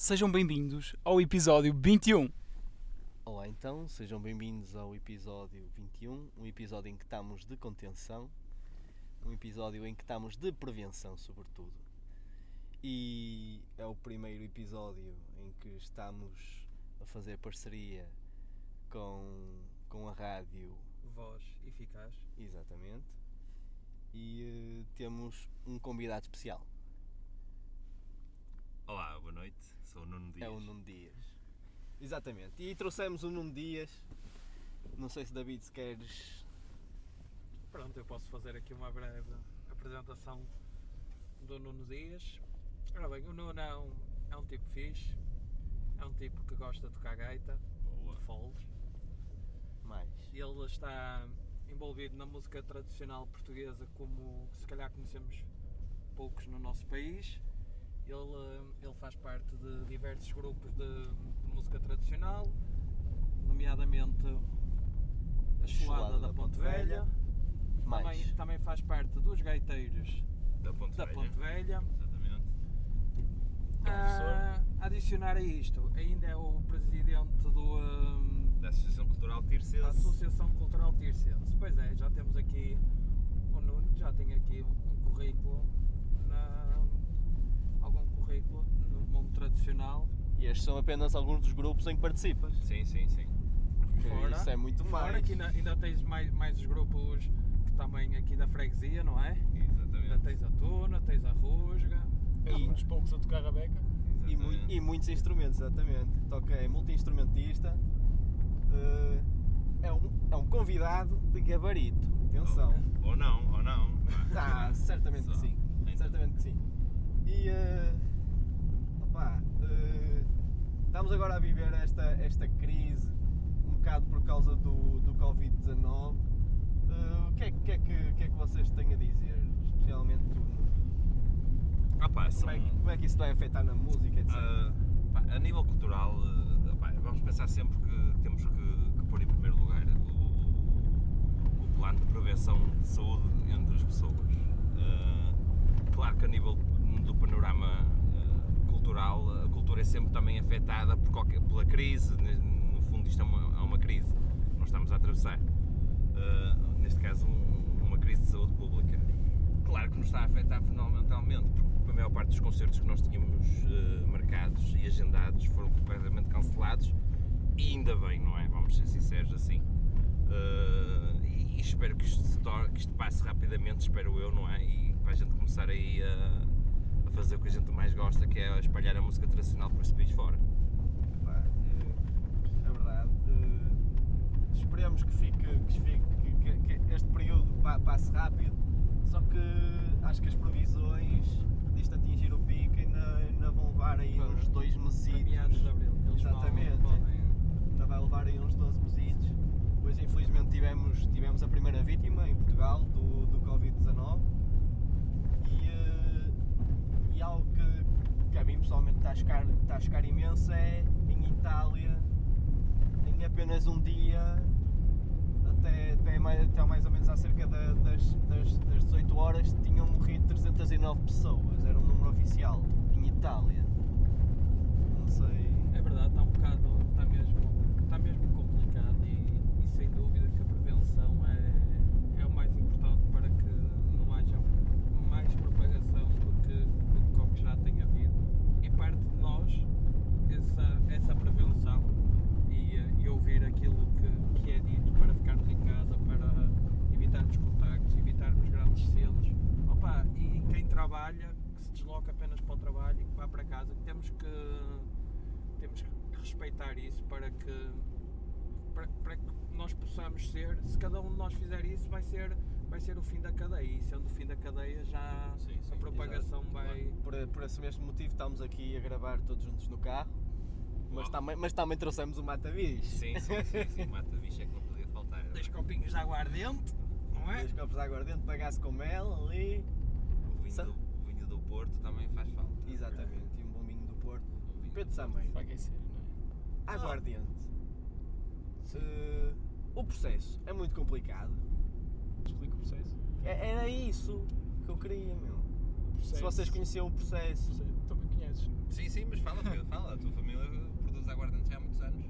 sejam bem-vindos ao episódio 21. Olá então, sejam bem-vindos ao episódio 21, um episódio em que estamos de contenção, um episódio em que estamos de prevenção, sobretudo. E é o primeiro episódio em que estamos a fazer parceria com, com a rádio, Voz eficaz. exatamente, e eh, temos um convidado especial, Olá, boa noite. Sou o Nuno Dias. é o Nuno Dias. Exatamente, e trouxemos o Nuno Dias, não sei se David se queres Pronto, eu posso fazer aqui uma breve apresentação do Nuno Dias. Ora bem, o Nuno é um, é um tipo fixe, é um tipo que gosta de tocar gaita, Boa. de foles. mais. Ele está envolvido na música tradicional portuguesa como se calhar conhecemos poucos no nosso país. Ele, eh, ele faz parte de diversos grupos de, de música tradicional, nomeadamente a Cholada da Ponte Velha. Mais. Também, também faz parte dos gaiteiros Da Ponte da Velha. Ponte Velha. Exatamente. Ah, adicionar a isto, ainda é o presidente do, hum, Da Associação Cultural Tircense. da Associação Cultural Tircense. Pois é, já temos aqui o Nuno, que já tem aqui um, um currículo, currículo no mundo tradicional. E estes são apenas alguns dos grupos em que participas. Sim, sim, sim. Fora, isso é muito fora mais. que ainda, ainda tens mais, mais os grupos que também aqui da freguesia, não é? Ainda Exatamente. tens a Tuna, tens a Rusga. És um dos poucos a tocar a beca. E, Exatamente. e muitos instrumentos, exatamente. Toca é multi-instrumentista. eh, é, um, é um convidado de gabarito. Atenção. Ou, ou não, ou não. Ah, certamente que sim. Certamente que sim. E eh, eh, estamos agora a viver esta, esta crise um bocado por causa do, do Covid-19. Eh, o que é, que, é que, que é que vocês têm a dizer? Especialmente tu. Ah, pá, são, Como é, que, como é que isso vai afetar na música, etc? ah, pá, a nível cultural, ah, pá, vamos pensar sempre que temos que, que pôr em primeiro lugar o, o plano de prevenção de saúde entre as pessoas. Claro que a nível do panorama cultural, a cultura é sempre também afetada por qualquer, pela crise, ne- no fundo isto é uma, é uma crise que nós estamos a atravessar. Ah, neste caso, um- uma crise de saúde pública. Claro que nos está a afetar fundamentalmente, porque a maior parte dos concertos que nós tínhamos eh, marcados e agendados foram completamente cancelados e ainda bem, não é? Vamos ser sinceros assim. Eh, e, e espero que isto, que isto passe rapidamente, espero eu, não é? E para a gente começar aí a, a fazer o que a gente mais gosta, que é espalhar a música tradicional por esse país fora. Pá, é, verdade. Eh, esperemos que, fique, que, fique- que- este período pa- passe rápido, só que acho que as previsões disto atingir o pico ainda, ainda vão levar aí uns dois meses. meados de Abril. Exatamente. podem- Ainda vai levar aí uns 12 meses. Pois infelizmente tivemos, tivemos a primeira vítima em Portugal do, do Covid-19 e, eh, algo que, que a mim pessoalmente está a chocar, está a chocar imenso é em Itália, em apenas um dia, até, até, mais, até mais ou menos há cerca da- das, das, das 18 horas, tinham morrido 309 pessoas, era um número oficial, em Itália. Não sei. É verdade, bocado, está mesmo, está mesmo complicado e, e sem dúvida que a prevenção é, é o mais importante para que não haja mais propagação do que, do que como já tem havido. E parte de nós essa, essa prevenção e, eh, e ouvir aquilo que, que é dito para ficarmos em casa, para evitarmos contactos, evitarmos grandes cenas. Opa, e quem trabalha, que se desloca apenas para o trabalho e que vá para casa, que temos que temos que respeitar isso para que para, para que possamos ser, se cada um de nós fizer isso, vai ser, vai ser o fim da cadeia. E sendo o fim da cadeia, já Sim, sim, a propagação vai. Por, por esse mesmo motivo estamos aqui a gravar todos juntos no carro, mas também, mas também trouxemos o mata-bis. Sim, sim, sim, sim. Mata bicho é que não podia faltar. Dois copinhos de aguardente, não é? Dois copos de aguardente, pagasse com mel ali. O vinho, Sa- do, o vinho do Porto também faz falta. Exatamente, e um bom vinho do Porto. O vinho Pedro do Porto. Samém, Para aquecer, não é? aguardente. Eh, o processo é muito complicado. Explica o processo. É- Era isso que eu queria, meu. Se vocês conheciam o processo. Processo. Também conheces. não? Sim, sim, mas fala, Pedro, fala. A tua família produz aguardente já há muitos anos.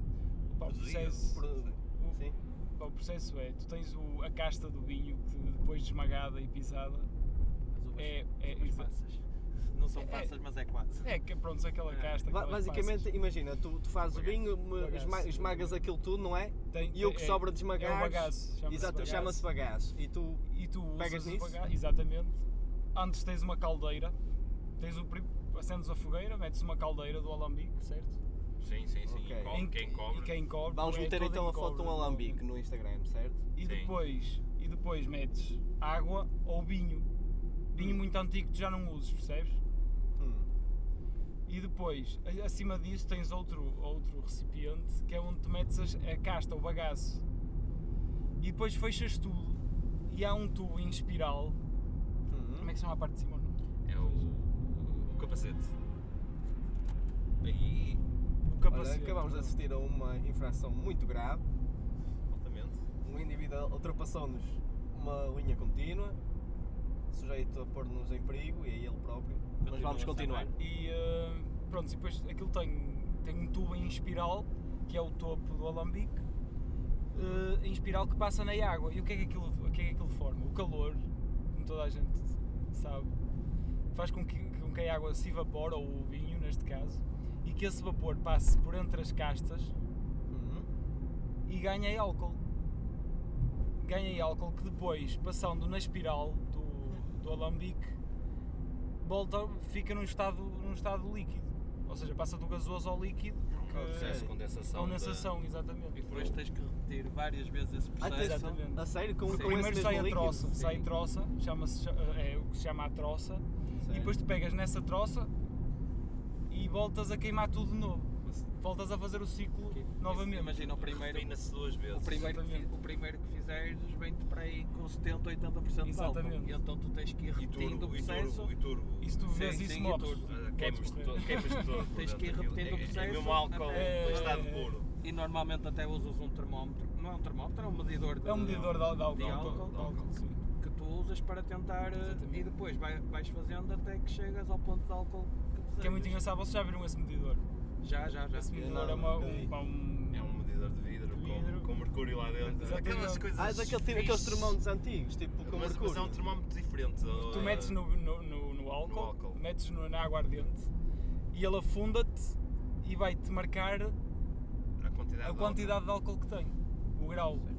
Pá, o Produzia, processo, Pro- o- Sim. pá, o processo é, tu tens o- a casta do vinho que depois de esmagada e pisada, As uvas, É- é- as uvas exa- passas. Não são É- passas, mas é quase. é que pronto, aquela É. casta. Ba- Basicamente, passas. imagina, tu, tu fazes o vinho, me- Bagaço. esma- esmagas aquilo tudo, não é? Tem- E o que é- sobra de é o esmagar bagaço, chama-se Exato, bagaço. chama-se bagaço. E tu E tu Pegas usas nisso? bagaço, exatamente. Antes tens uma caldeira, tens o, acendes a fogueira, metes uma caldeira do alambique, certo? Sim, sim, sim. Ok. E co- Em que- quem cobre. Quem cobre. vamos é meter todo então a foto de um alambique no Instagram, certo? E Sim. depois, e depois metes água ou vinho. Vinho muito antigo que tu já não uses, percebes? E depois, acima disso, tens outro, outro recipiente que é onde tu metes a casta, o bagaço. E depois fechas tudo e há um tubo em espiral. Hum. Como é que se chama a parte de cima? não? É o, o capacete. Aí, O Olha, capacete. acabamos de assistir a uma infração muito grave. altamente. Um indivíduo ultrapassou-nos uma linha contínua, sujeito a pôr-nos em perigo e a ele próprio. Mas Continua vamos a continuar. E eh, pronto, e depois aquilo tem, tem um tubo em espiral, que é o topo do alambique, eh, em espiral que passa na água. E o que é que aquilo, o que é que aquilo forma? O calor, como toda a gente sabe, faz com que, com que a água se evapore, ou o vinho neste caso, e que esse vapor passe por entre as castas Hum. e ganhe álcool. Ganha álcool que depois, passando na espiral do, do alambique, volta, fica num estado, num estado líquido. Ou seja, passa do gasoso ao líquido. É o processo de que- condensação. condensação, exatamente. E depois tens que repetir várias vezes esse Ah, processo. Exatamente. a sério? Com, Porque com esse primeiro mesmo sai a líquido? troça, Sim. sai a troça, chama-se, é o que se chama a troça, e depois tu pegas nessa troça e voltas a queimar tudo de novo. Voltas a fazer o ciclo Que- novamente. Imagina o primeiro, Refina-se duas vezes. o primeiro, que, Exatamente. o primeiro que fizeres vem-te para aí com 70, 80% de álcool. Exatamente. E então tu tens que ir E repetindo turbo, o e processo. turbo, e turbo. E se tu Sim, vês sim, isso, e morres. turbo. Ah, Queimas-te todo. Tens que ir repetindo o é- É processo mesmo álcool até- em estado É. puro. E normalmente até usas um termómetro. Não é um termómetro, é um medidor de, É um medidor de, de álcool. de álcool, de álcool, sim. que tu usas para tentar. eh, Exatamente. E depois vai, vais fazendo até que chegas ao ponto de álcool que desejas. Que é muito engraçado, vocês já viram esse medidor? Já, já, já. Esse medidor é, uma, um, É um medidor de vidro, De com- vidro. Com, mercúrio lá dentro. Exatamente. Aquelas coisas. Ah, é daquele, tipo- aqueles termómetros antigos, tipo com mas, mercúrio. mas é um termómetro diferente. Tu uh, metes no, no, no, no álcool, álcool. metes no, na água ardente e ele afunda-te e vai-te marcar a quantidade, a de quantidade de álcool que tem, o grau. álcool.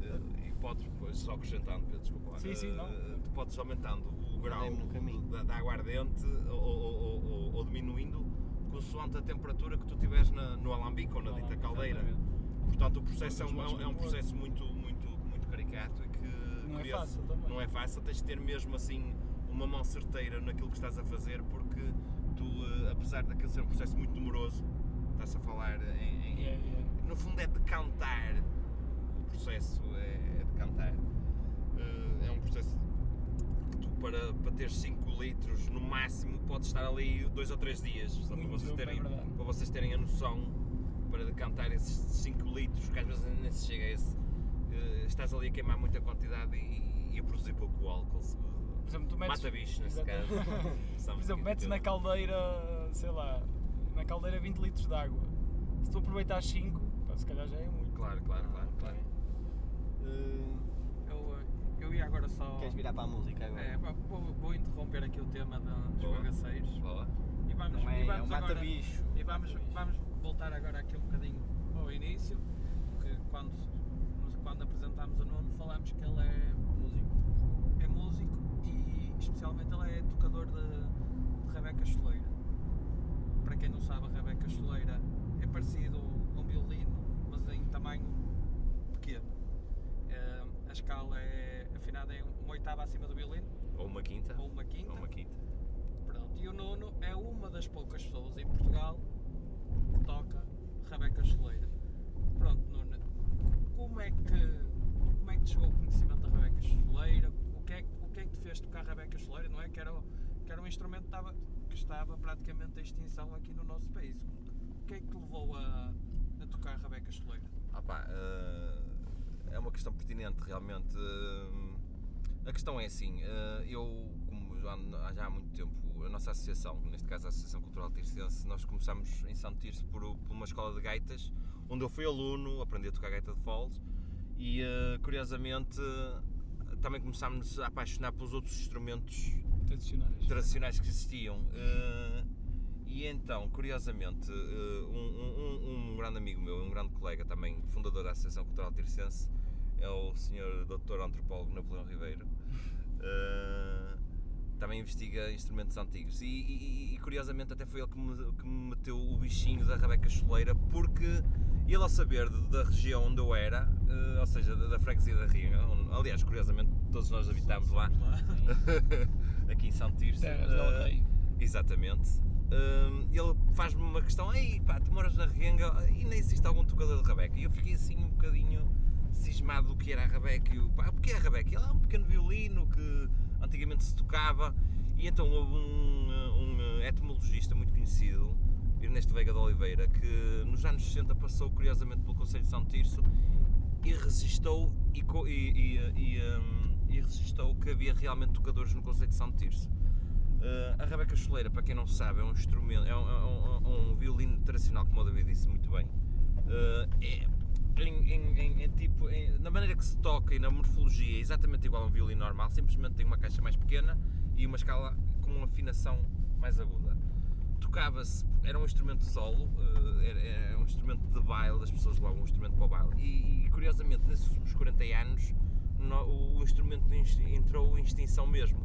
Uh, e podes depois, só acrescentando, Pedro, desculpa. lá, Sim, sim, uh, não. Tu podes aumentando o grau no da, da água ardente ou, ou- ou- ou- consoante a temperatura que tu tiveres na, no alambique ou na dita caldeira. Portanto, o processo é um, é um- é processo muito, muito, muito caricato e que Não é curioso, fácil também. Não é fácil, tens de ter mesmo assim uma mão certeira naquilo que estás a fazer porque tu, eh, apesar daquele ser um processo muito demoroso, estás a falar em, em- Yeah, yeah. no fundo é decantar o processo é, é decantar Eh, é um processo para, para ter 5 litros no máximo pode estar ali 2 ou 3 dias só para vocês, é terem, para vocês terem a noção para decantar esses 5 litros que às vezes nem se chega a esse eh, estás ali a queimar muita quantidade e, e a produzir pouco álcool Por exemplo, tu metes, mata bichos nesse Exatamente. caso Por Sabes exemplo, metes na caldeira, sei lá, na caldeira 20 litros de água. Se tu aproveitares 5, pá, se calhar já é muito. claro, claro, claro, claro. Uh, Eu, ia agora só. queres virar para a música agora? É, vou, vou interromper aqui o tema da- dos Boa. bagaceiros. Boa. E vamos, Não é, e é vamos um agora, mata-bicho. E vamos, vamos voltar agora aqui um bocadinho ao início, que quando, quando apresentámos o Nuno falámos que ele é Músico. é músico e especialmente ele é tocador de, de Rebeca Choleira. Para quem não sabe, a Rebeca Choleira é parecido a um violino, mas em tamanho escala é afinada em uma oitava acima do violino, ou uma quinta ou uma quinta. ou uma quinta Pronto, e o Nuno é uma das poucas pessoas em Portugal que toca Rebeca Choleira. Pronto, Nuno, como é que, como é que te chegou o conhecimento da Rebeca Choleira? O que, é, que- o que é que te fez tocar Rebeca Choleira, não é? Que era, que era um instrumento que estava, que estava praticamente em extinção aqui no nosso país. O que é que te levou a, a tocar Rebeca Choleira? Ah pá, eh, é uma questão pertinente realmente. eh, a questão é assim, eh, eu, como há, já há muito tempo, a nossa associação, neste caso a Associação Cultural Tircense, nós começámos em Santo Tirso por, por uma escola de gaitas, onde eu fui aluno, aprendi a tocar gaita de foles e eh, curiosamente também começámos a apaixonar pelos outros instrumentos Tradicionais. tradicionais que existiam. E então, curiosamente, um, um- um grande amigo meu, um grande colega também, fundador da Associação Cultural Tircense, é o Sr. Dr. Antropólogo Napoleão Ribeiro. eh, também investiga instrumentos antigos e, e- e, curiosamente até foi ele que me, que me meteu o bichinho da Rabeca Choleira porque ele ao saber de- da região onde eu era, eh, ou seja, da, da freguesia da onde- aliás curiosamente todos nós habitámos lá, aqui em Santo Tirso, Terras Rei. Exatamente. Hum, ele faz-me uma questão, ei pá, tu moras na Renga e nem existe algum tocador de rabeca. E eu fiquei assim um bocadinho cismado do que era a rabeca. E eu, pá, o que é a rabeca? Ele é um pequeno violino que antigamente se tocava. E então houve um, um etimologista muito conhecido, Ernesto Veiga de Oliveira, que nos anos 60 passou curiosamente pelo Conselho de São Tirso e resistou e, e, e, hum, e resistou que havia realmente tocadores no Conselho de São Tirso. Uh, a rabeca choleira, para quem não sabe, é um instrumento, é um, é um- é um violino tradicional, como o David disse muito bem. Uh, é, em, em- em- tipo, na maneira que se toca e na morfologia é exatamente igual a um violino normal, simplesmente tem uma caixa mais pequena e uma escala com uma afinação mais aguda. Tocava-se, era um instrumento solo, uh, era, era um instrumento de baile, as pessoas levavam um instrumento para o baile. E, e, curiosamente, nesses últimos 40 anos, no- o, instrumento ins- entrou em extinção mesmo.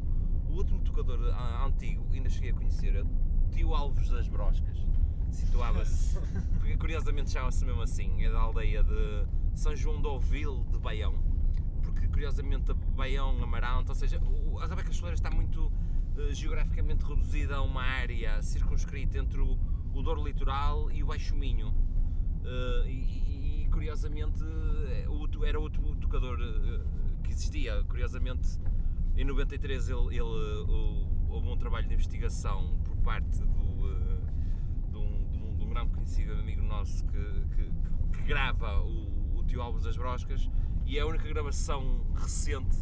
O último tocador antigo, ainda cheguei a conhecer, é o tio Alves das Broscas. Situava-se, curiosamente chama-se mesmo assim, é da aldeia de São João de Ouville de Baião. Porque curiosamente Baião, Amarante, ou seja, a Rabeca Choleira está muito eh, geograficamente reduzida a uma área circunscrita entre o, Douro Litoral e o Baixo Minho. Eh, e, curiosamente eh, era o último tocador que existia. Curiosamente em 93 ele, ele, houve um trabalho de investigação por parte do, grande conhecido amigo nosso que, que- que- grava o, o Tio Alves das Broscas e é a única gravação recente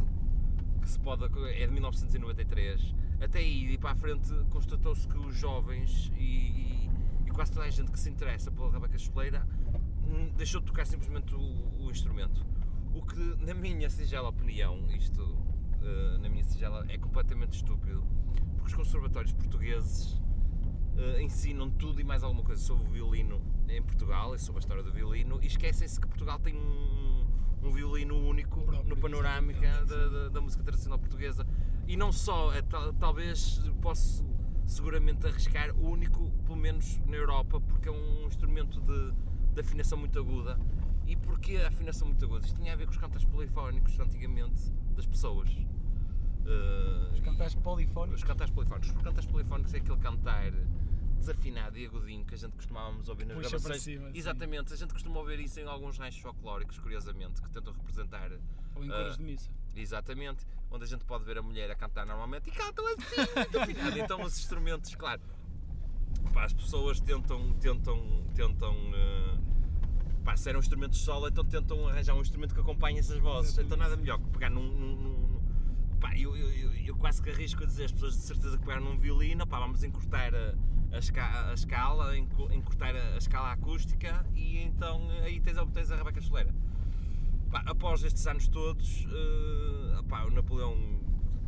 que se pode é de 1993 até aí e para a frente constatou-se que os jovens e, e- e quase toda a gente que se interessa pela rabeca choleira hum, deixou de tocar simplesmente o, o instrumento. O que na minha singela opinião isto eh, na minha singela é completamente estúpido porque os conservatórios portugueses eh, ensinam tudo e mais alguma coisa sobre o violino em Portugal e sobre a história do violino e esquecem-se que Portugal tem um, um violino único Próprio, no panorâmica da, da- da música tradicional portuguesa e não só, é, tal- talvez posso seguramente arriscar o único, pelo menos na Europa, porque é um instrumento de, de afinação muito aguda. E porquê a afinação muito aguda? Isto tinha a ver com os cantos polifónicos antigamente das pessoas. Eh, Os cantares polifónicos. os cantares polifónicos. Os cantares polifónicos é aquele cantar desafinado e agudinho que a gente costumávamos ouvir nas Puxa para gravações. cima, sim. Exatamente, a gente costuma ouvir isso em alguns ranchos folclóricos, curiosamente, que tentam representar. Ou em coros Ah, de missa. Exatamente, onde a gente pode ver a mulher a cantar normalmente e cantam assim, muito afinado. Então os instrumentos, claro, pá, as pessoas tentam, tentam, tentam. eh, pá, se era um instrumento de solo, então tentam arranjar um instrumento que acompanhe essas vozes. Exatamente. Então nada melhor que pegar num. num- num- pá, eu, eu, eu, eu quase que arrisco a dizer às pessoas de certeza que pegaram num violino, pá, vamos encurtar a, a, esca- a escala, encu- encurtar a, a escala acústica e então eh, aí tens a, tens a rabeca choleira. Pá, após estes anos todos, eh, pá, o Napoleão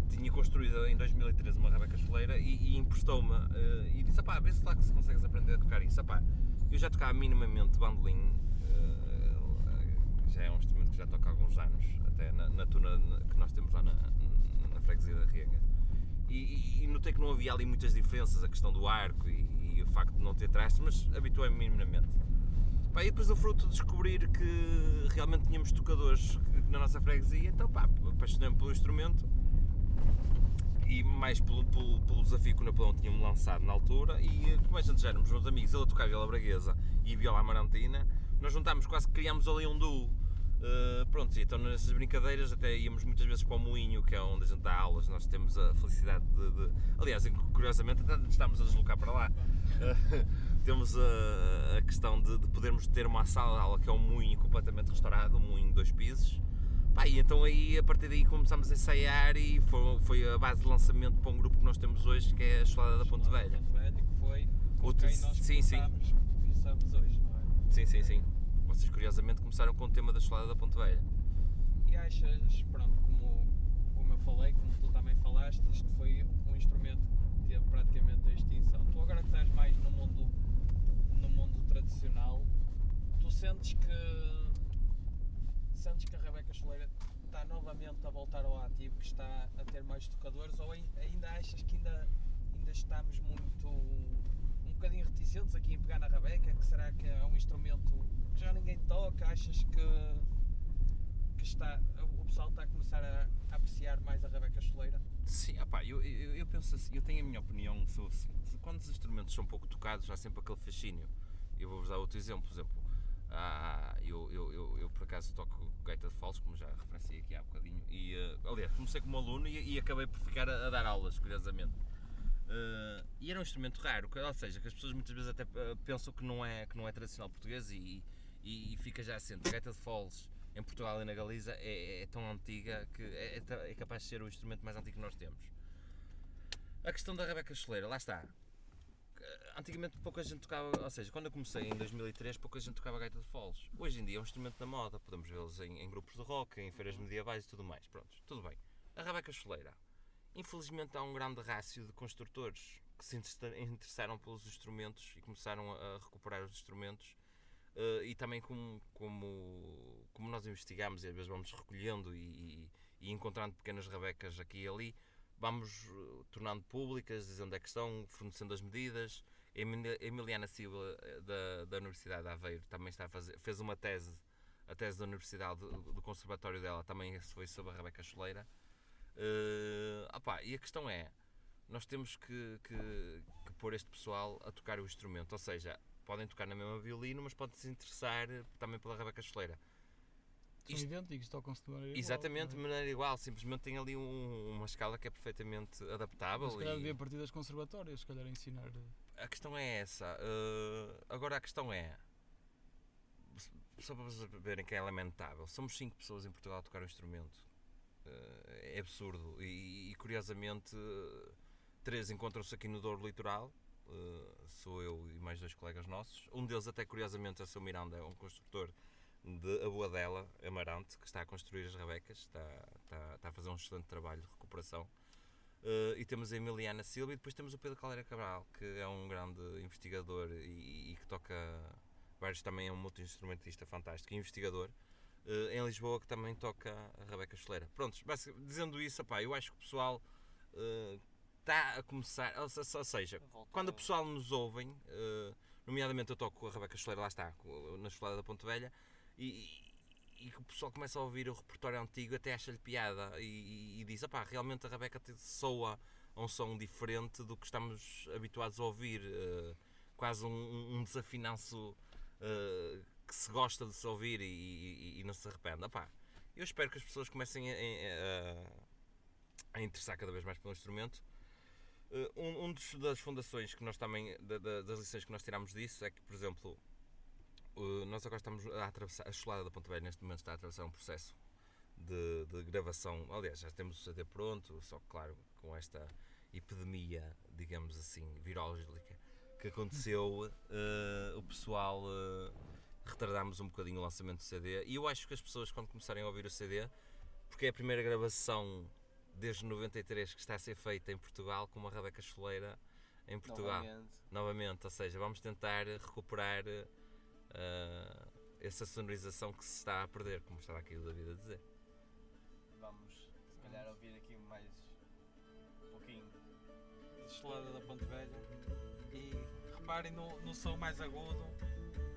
tinha construído em 2013 uma rabeca choleira e, e emprestou-me eh, e disse, pá, vê se lá que se consegues aprender a tocar isso. Epá, eu já tocava minimamente bandolim, eh, já é um instrumento que já toco há alguns anos, até na, na tuna na- que nós temos lá na, na freguesia da Riega. E, e- notei que não havia ali muitas diferenças, a questão do arco e, e o facto de não ter trastes, mas habituei-me minimamente. Pá, e depois o fruto de descobrir que realmente tínhamos tocadores na nossa freguesia, então pá, apaixonei-me pelo instrumento e mais pelo, pelo, pelo desafio que o Napoleão tinha-me lançado na altura e como a gente já éramos meus amigos, ele a tocar viola braguesa e viola amarantina, nós juntámos, quase que criámos ali um duo. Uh, pronto, então nessas brincadeiras até íamos muitas vezes para o Moinho, que é onde a gente dá aulas, nós temos a felicidade de... de- aliás, curiosamente até estamos a deslocar para lá. Uh, temos a, a questão de, de podermos ter uma sala de aula que é um moinho completamente restaurado, um moinho de dois pisos, Pá, e então aí, a partir daí começámos a ensaiar e foi, foi a base de lançamento para um grupo que nós temos hoje, que é a Chelada da Ponte Velha. Ponte Velha, que foi com O quem nós sim, sim. começámos hoje, não é? Sim, sim, sim. Vocês curiosamente começaram com o tema da Chelada da Ponte Velha. E achas, pronto, como, como eu falei, como tu também falaste, isto foi um instrumento que teve praticamente a extinção. Tu agora que estás mais no mundo, no mundo tradicional, tu sentes que sentes que a Rebeca Soleira está novamente a voltar ao ativo, que está a ter mais tocadores, ou ai- ainda achas que ainda, ainda estamos muito um bocadinho reticentes aqui em pegar na Rebeca, que será que é um instrumento que já ninguém toca, achas que que está, o pessoal está a começar a, a apreciar mais a Rebeca Soleira. Sim, opá, eu, eu, eu penso assim, eu tenho a minha opinião sobre quando os instrumentos são pouco tocados há sempre aquele fascínio. Eu vou-vos dar outro exemplo, por exemplo, ah, eu, eu, eu, eu por acaso toco gaita de foles, como já referenciei aqui há bocadinho, e eh, aliás, comecei como aluno e, e acabei por ficar a, a dar aulas, curiosamente. Eh, e era um instrumento raro, ou seja, que as pessoas muitas vezes até eh, pensam que não é, que não é tradicional português e, e, e fica já assente. A gaita de foles em Portugal e na Galiza é, é tão antiga que é, é é capaz de ser o instrumento mais antigo que nós temos. A questão da Rebeca Choleira, lá está. Antigamente pouca gente tocava, ou seja, quando eu comecei em 2003 pouca gente tocava gaita de foles. Hoje em dia é um instrumento na moda, podemos vê-los em, em grupos de rock, em feiras medievais e tudo mais. Pronto, tudo bem. A Rebeca Choleira. Infelizmente há um grande rácio de construtores que se interessa- interessaram pelos instrumentos e começaram a recuperar os instrumentos Uh, e também como, como, como nós investigamos e às vezes vamos recolhendo e, e- e encontrando pequenas rabecas aqui e ali, vamos uh, tornando públicas, dizendo é que estão, fornecendo as medidas. Emiliana Silva eh, da, da Universidade de Aveiro também está a fazer, fez uma tese, a tese da Universidade do, do Conservatório dela também foi sobre a Rebeca Choleira. Uh, opá, e a questão é, nós temos que, que, que pôr este pessoal a tocar o instrumento, ou seja, podem tocar na mesma violino, mas podem se interessar também pela Rebeca Choleira. São Isto- idênticos, tocam-se de maneira igual, Exatamente, de é? maneira igual, simplesmente tem ali um- uma escala que é perfeitamente adaptável. Mas Se calhar devia partir das conservatórias, se calhar ensinar. eh, A questão é essa. uh, agora a questão é. Só para vocês verem que é lamentável. Somos 5 pessoas em Portugal a tocar o instrumento. Uh, é absurdo. E, e, curiosamente, uh, três encontram-se aqui no Douro Litoral. Uh, sou eu e mais dois colegas nossos. Um deles, até curiosamente, é o seu Miranda, é um construtor de Aboadela, Amarante, que está a construir as rabecas. Está, está, está a fazer um excelente trabalho de recuperação. Uh, e temos a Emiliana Silva e depois temos o Pedro Caldeira Cabral, que é um grande investigador e, e que toca vários também é um multi-instrumentista fantástico e investigador uh, em Lisboa que também toca a Rebeca Choleira. Prontos, basic- dizendo isso, opá, eu acho que o pessoal está a começar, ou, se- ou seja, quando o pessoal nos ouvem, uh, nomeadamente eu toco a Rebeca Choleira, lá está, na Cholada da Ponte Velha, e, e que o pessoal começa a ouvir o repertório antigo até acha-lhe piada e, e- e diz, opá, realmente a Rebeca soa a um som diferente do que estamos habituados a ouvir, uh, quase um, um desafinanço uh, que se gosta de se ouvir e, e- e não se arrepende. Opá, eu espero que as pessoas comecem a, a- a interessar cada vez mais pelo instrumento. Uh, um, um dos- das fundações que nós também, da- da- das lições que nós tiramos disso é que, por exemplo, Uh, nós agora estamos a atravessar, a Cholada da Ponte Velha neste momento está a atravessar um processo de, de gravação. Aliás, já temos o CD pronto, só que, claro, com esta epidemia, digamos assim, virológica que aconteceu, uh, o pessoal uh, retardámos um bocadinho o lançamento do CD. E eu acho que as pessoas, quando começarem a ouvir o CD, porque é a primeira gravação desde 93 que está a ser feita em Portugal com uma Rebeca Choleira em Portugal Novamente. novamente, ou seja, vamos tentar recuperar uh, essa sonorização que se está a perder, como estava aqui o David a dizer. Vamos, se calhar, ouvir aqui mais um pouquinho. Destelada da Ponte Velha. E reparem no, no som mais agudo,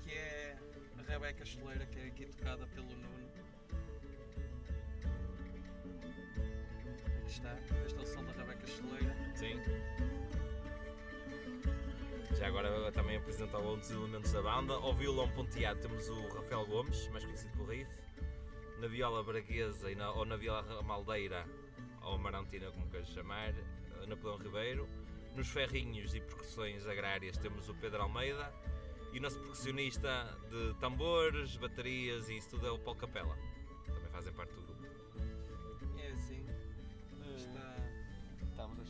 que é a Rebeca Choleira, que é aqui tocada pelo Nuno. Está, este é o som da Rebeca Choleira. Sim. Já agora também apresentar outros elementos da banda. Ao violão ponteado temos o Rafael Gomes, mais conhecido por Riff. Na viola braguesa e na, ou na viola ramaldeira, ou marantina, como queres chamar, Napoleão Ribeiro. Nos ferrinhos e percussões agrárias temos o Pedro Almeida. E o nosso percussionista de tambores, baterias e isso tudo é o Paulo Capela. Também fazem parte do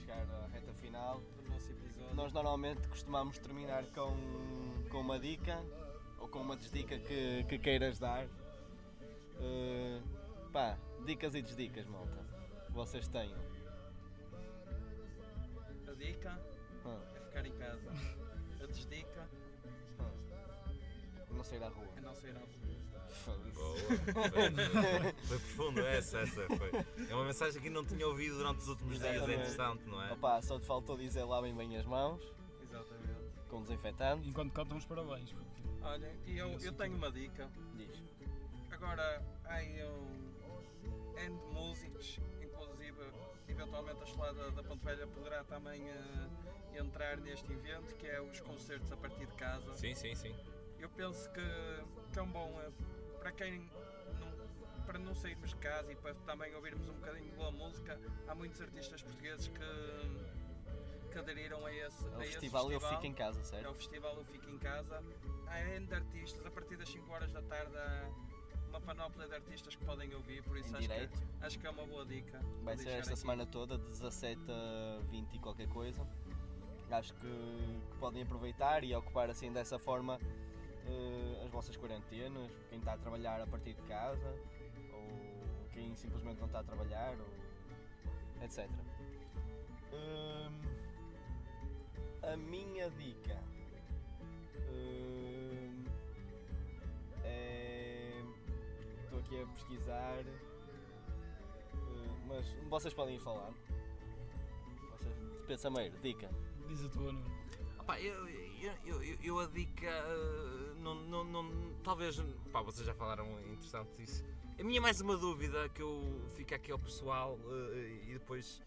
grupo. final. do nosso episódio. Nós normalmente costumamos terminar com, com uma dica ou com uma desdica que, que queiras dar. Eh, pá, dicas e desdicas, malta. Vocês tenham. A dica Ah, é ficar em casa. A desdica ah. Não sair à rua. é não sair à rua. Boa. Foi, foi profundo essa, essa foi. É uma mensagem que não tinha ouvido durante os últimos dias, é Exatamente. interessante, não é? Opa, só te faltou dizer lavem bem as mãos Exatamente. com desinfetante. Enquanto cantam os parabéns. Porque... Olha, e eu, eu tenho uma dica. Diz. Agora há um End Musics, inclusive eventualmente a Estelada da Ponte Velha poderá também eh, entrar neste evento, que é os concertos a partir de casa. Sim, sim, sim. Eu penso que, que é um bom eh, para quem não, para não sairmos de casa e para também ouvirmos um bocadinho de boa música, há muitos artistas portugueses que, que aderiram a esse, É o a esse festival Eu Fico em Casa, é o certo? festival Eu Fico em Casa. Há N de artistas, a partir das 5 horas da tarde há uma panóplia de artistas que podem ouvir, por isso acho que, acho que é uma boa dica. Vai ser esta aqui. semana toda, de 17 a 20 e qualquer coisa. Acho que, que podem aproveitar e ocupar assim dessa forma eh, as vossas quarentenas, quem está a trabalhar a partir de casa, ou quem simplesmente não está a trabalhar, ou etc. Hum, a minha dica hum, é. Estou aqui a pesquisar. Uh, mas vocês podem ir falar. Vocês, pensa meio, dica. Diz a tua, não Opá, eu, eu, eu, eu, a dica. eh, Não, não, não, talvez. Pá, vocês já falaram interessante isso. A minha mais uma dúvida que eu fico aqui ao pessoal eh, e depois.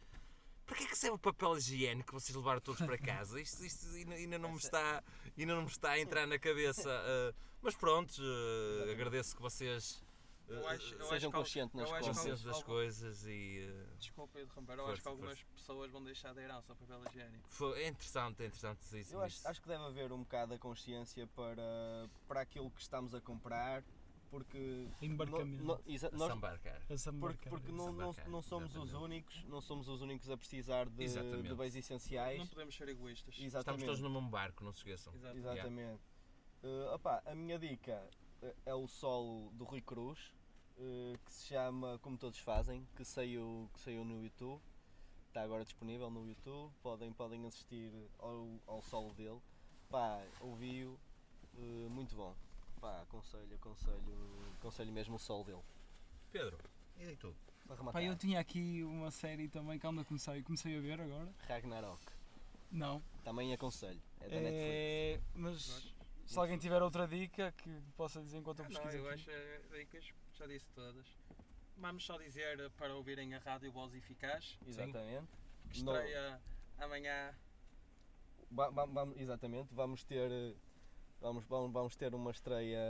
Para que é que serve o papel higiênico que vocês levaram todos para casa? Isto, isto ainda, não me está, ainda não me está a entrar na cabeça. eh, mas pronto, agradeço que vocês acho- eu Sejam conscientes nas coisas. conscientes das coisas e. eh, Desculpa interromper, eu Força, acho que algumas força. pessoas vão deixar de herança o papel higiênico. foi, é interessante, é interessante isso. Eu acho, acho que deve haver um bocado a consciência para, para aquilo que estamos a comprar, porque. Embarcamento. no- no- exa- nós- porque porque não, não, não somos os exatamente. únicos, não somos os únicos a precisar de, Exatamente. de bens essenciais. Não podemos ser egoístas. Estamos Exatamente. todos no mesmo barco, não se esqueçam. Exatamente. Uh, opá, a minha dica uh, é o solo do Rui Cruz, uh, que se chama Como Todos Fazem, que saiu, que saiu no YouTube. Está agora disponível no YouTube. Podem, podem assistir ao, ao solo dele. Pá, ouvi-o, uh, muito bom. Pá, aconselho, aconselho, aconselho mesmo o solo dele. Pedro, e tu? Para rematar, Pá, eu tinha aqui uma série também que ando a começar e comecei a ver agora. Ragnarok. Não. Também aconselho. É da Netflix. É, mas se alguém tiver outra dica que possa dizer enquanto eu Ah, não, pesquiso eu aqui. acho eh, dicas, já disse todas. Vamos só dizer eh, para ouvirem a Rádio Voz Eficaz, Exatamente. que No- estreia amanhã. Va- va- vamos- exatamente, vamos ter eh, vamos, vamos, vamos ter uma estreia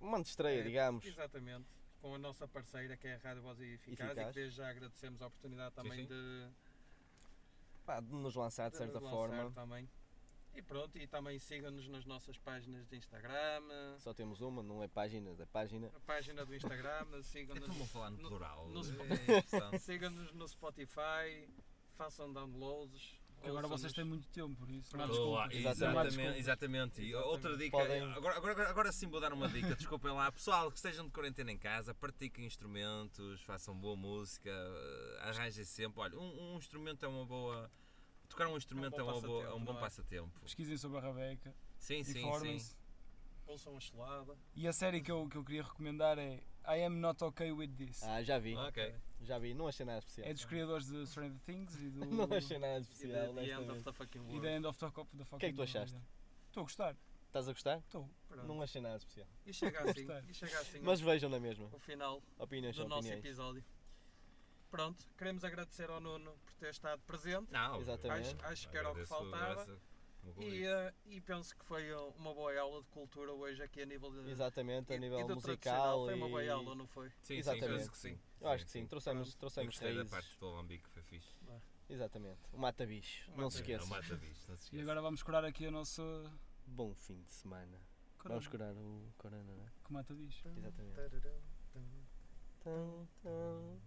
uma estreia, eh, digamos. Exatamente. Com a nossa parceira que é a Rádio Voz Eficaz, Eficaz. e que desde já agradecemos a oportunidade Sim, também sim. de, Pá, de nos lançar de de certa nos forma. lançar também. E pronto, e também sigam-nos nas nossas páginas de Instagram, Só temos uma, não é páginas, é página. a página do Instagram, sigam-nos a falar no no- plural. no é interessante. sigam-nos no Spotify, façam downloads. Que agora vocês têm muito tempo, por isso. Olá, Exatamente. exatamente, exatamente. E outra dica, Podem- agora, agora, agora- agora sim vou dar uma dica, desculpem lá. Pessoal que estejam de quarentena em casa, pratiquem instrumentos, façam boa música, eh, arranjem sempre. Olha, um, um instrumento é uma boa. Tocar um instrumento bom é, uma boa- é passatempo, um bom não é? passatempo. Pesquisem sobre a Rabeca, Sim, sim, sim. Ouçam a chelada. E a série que eu, que eu queria recomendar é I Am Not Okay With This. Ah, já vi, Ok. já vi, não achei nada especial. É dos criadores de Stranger Things e do. Não achei nada E especial the, the desta end of the fucking E world. da End of the, Cop- the Fucking que é que tu World, achaste? Estou a gostar, Estás a gostar? estou. Não achei nada especial. E chega assim, e chega assim Mas vejam na mesma. o final Opiniões do nosso opiniões. episódio. Pronto, queremos agradecer ao Nuno por ter estado presente. Não, Exatamente. Acho, acho que era o que faltava. o E, eh, e penso que foi uma boa aula de cultura hoje aqui a nível de. Exatamente, a e- nível e do musical. Foi uma e- boa aula, não foi? Sim, sim, exatamente. penso que sim. Eu acho que sim, trouxemos, Pronto. Trouxemos gostei da raízes. parte do Alambique, foi fixe. Exatamente, o mata-bicho, O não se mata-bicho. É esqueça. o mata bicho, não se E esqueça. agora vamos curar aqui a nossa. Bom fim de semana. Corona, Vamos curar o Corona, não é? que mata bicho. Exatamente. Tum. Tão, tão.